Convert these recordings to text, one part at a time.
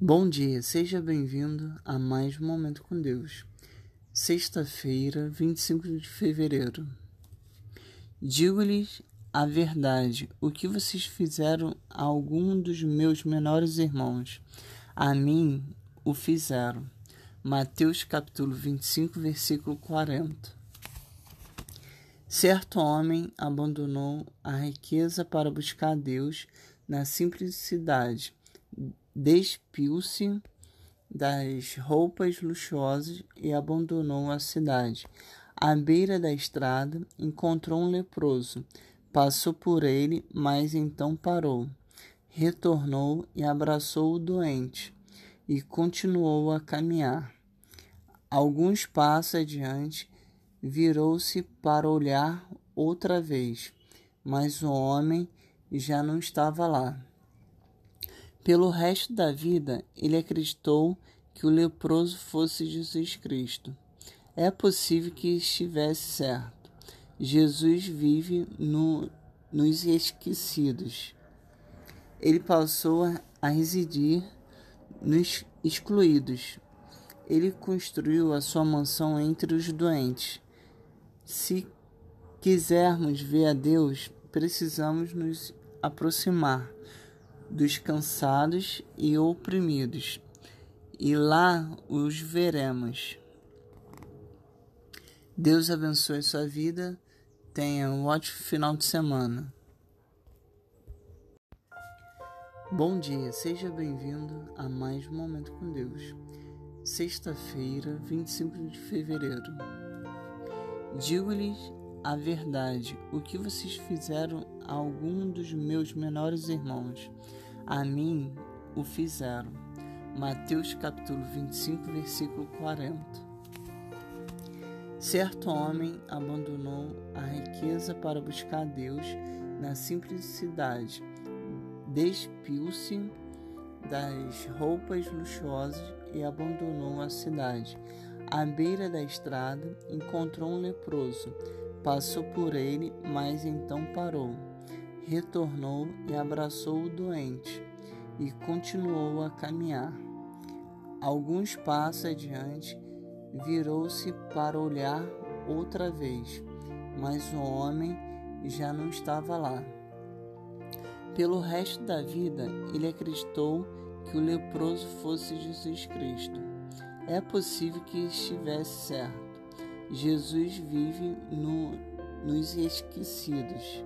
Bom dia, seja bem-vindo a mais um Momento com Deus. Sexta-feira, 25 de fevereiro. Digo-lhes a verdade: o que vocês fizeram a algum dos meus menores irmãos, a mim o fizeram. Mateus capítulo 25, versículo 40. Certo homem abandonou a riqueza para buscar Deus na simplicidade despiu-se das roupas luxuosas e abandonou a cidade. À beira da estrada, encontrou um leproso. Passou por ele, mas então parou. Retornou e abraçou o doente e continuou a caminhar. Alguns passos adiante, virou-se para olhar outra vez, mas o homem já não estava lá. Pelo resto da vida, ele acreditou que o leproso fosse Jesus Cristo. É possível que estivesse certo. Jesus vive no, nos esquecidos. Ele passou a residir nos excluídos. Ele construiu a sua mansão entre os doentes. Se quisermos ver a Deus, precisamos nos aproximar dos cansados e oprimidos, e lá os veremos. Deus abençoe sua vida. Tenha um ótimo final de semana. Bom dia, seja bem-vindo a mais um Momento com Deus. Sexta-feira, 25 de fevereiro. Digo-lhes a verdade, o que vocês fizeram a algum dos meus menores irmãos, a mim o fizeram. Mateus capítulo 25, versículo 40. Certo homem abandonou a riqueza para buscar Deus na simplicidade, despiu-se das roupas luxuosas e abandonou a cidade. À beira da estrada, encontrou um leproso Passou por ele, mas então parou. Retornou e abraçou o doente e continuou a caminhar. Alguns passos adiante, virou-se para olhar outra vez, mas o homem já não estava lá. Pelo resto da vida, ele acreditou que o leproso fosse Jesus Cristo. É possível que estivesse certo. Jesus vive no, nos esquecidos.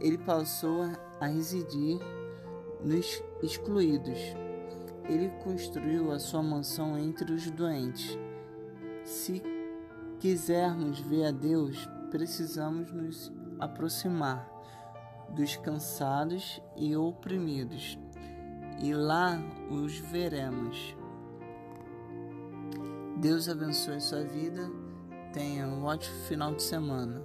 Ele passou a residir nos excluídos. Ele construiu a sua mansão entre os doentes. Se quisermos ver a Deus, precisamos nos aproximar dos cansados e oprimidos, e lá os veremos. Deus abençoe sua vida Tenha um ótimo final de semana.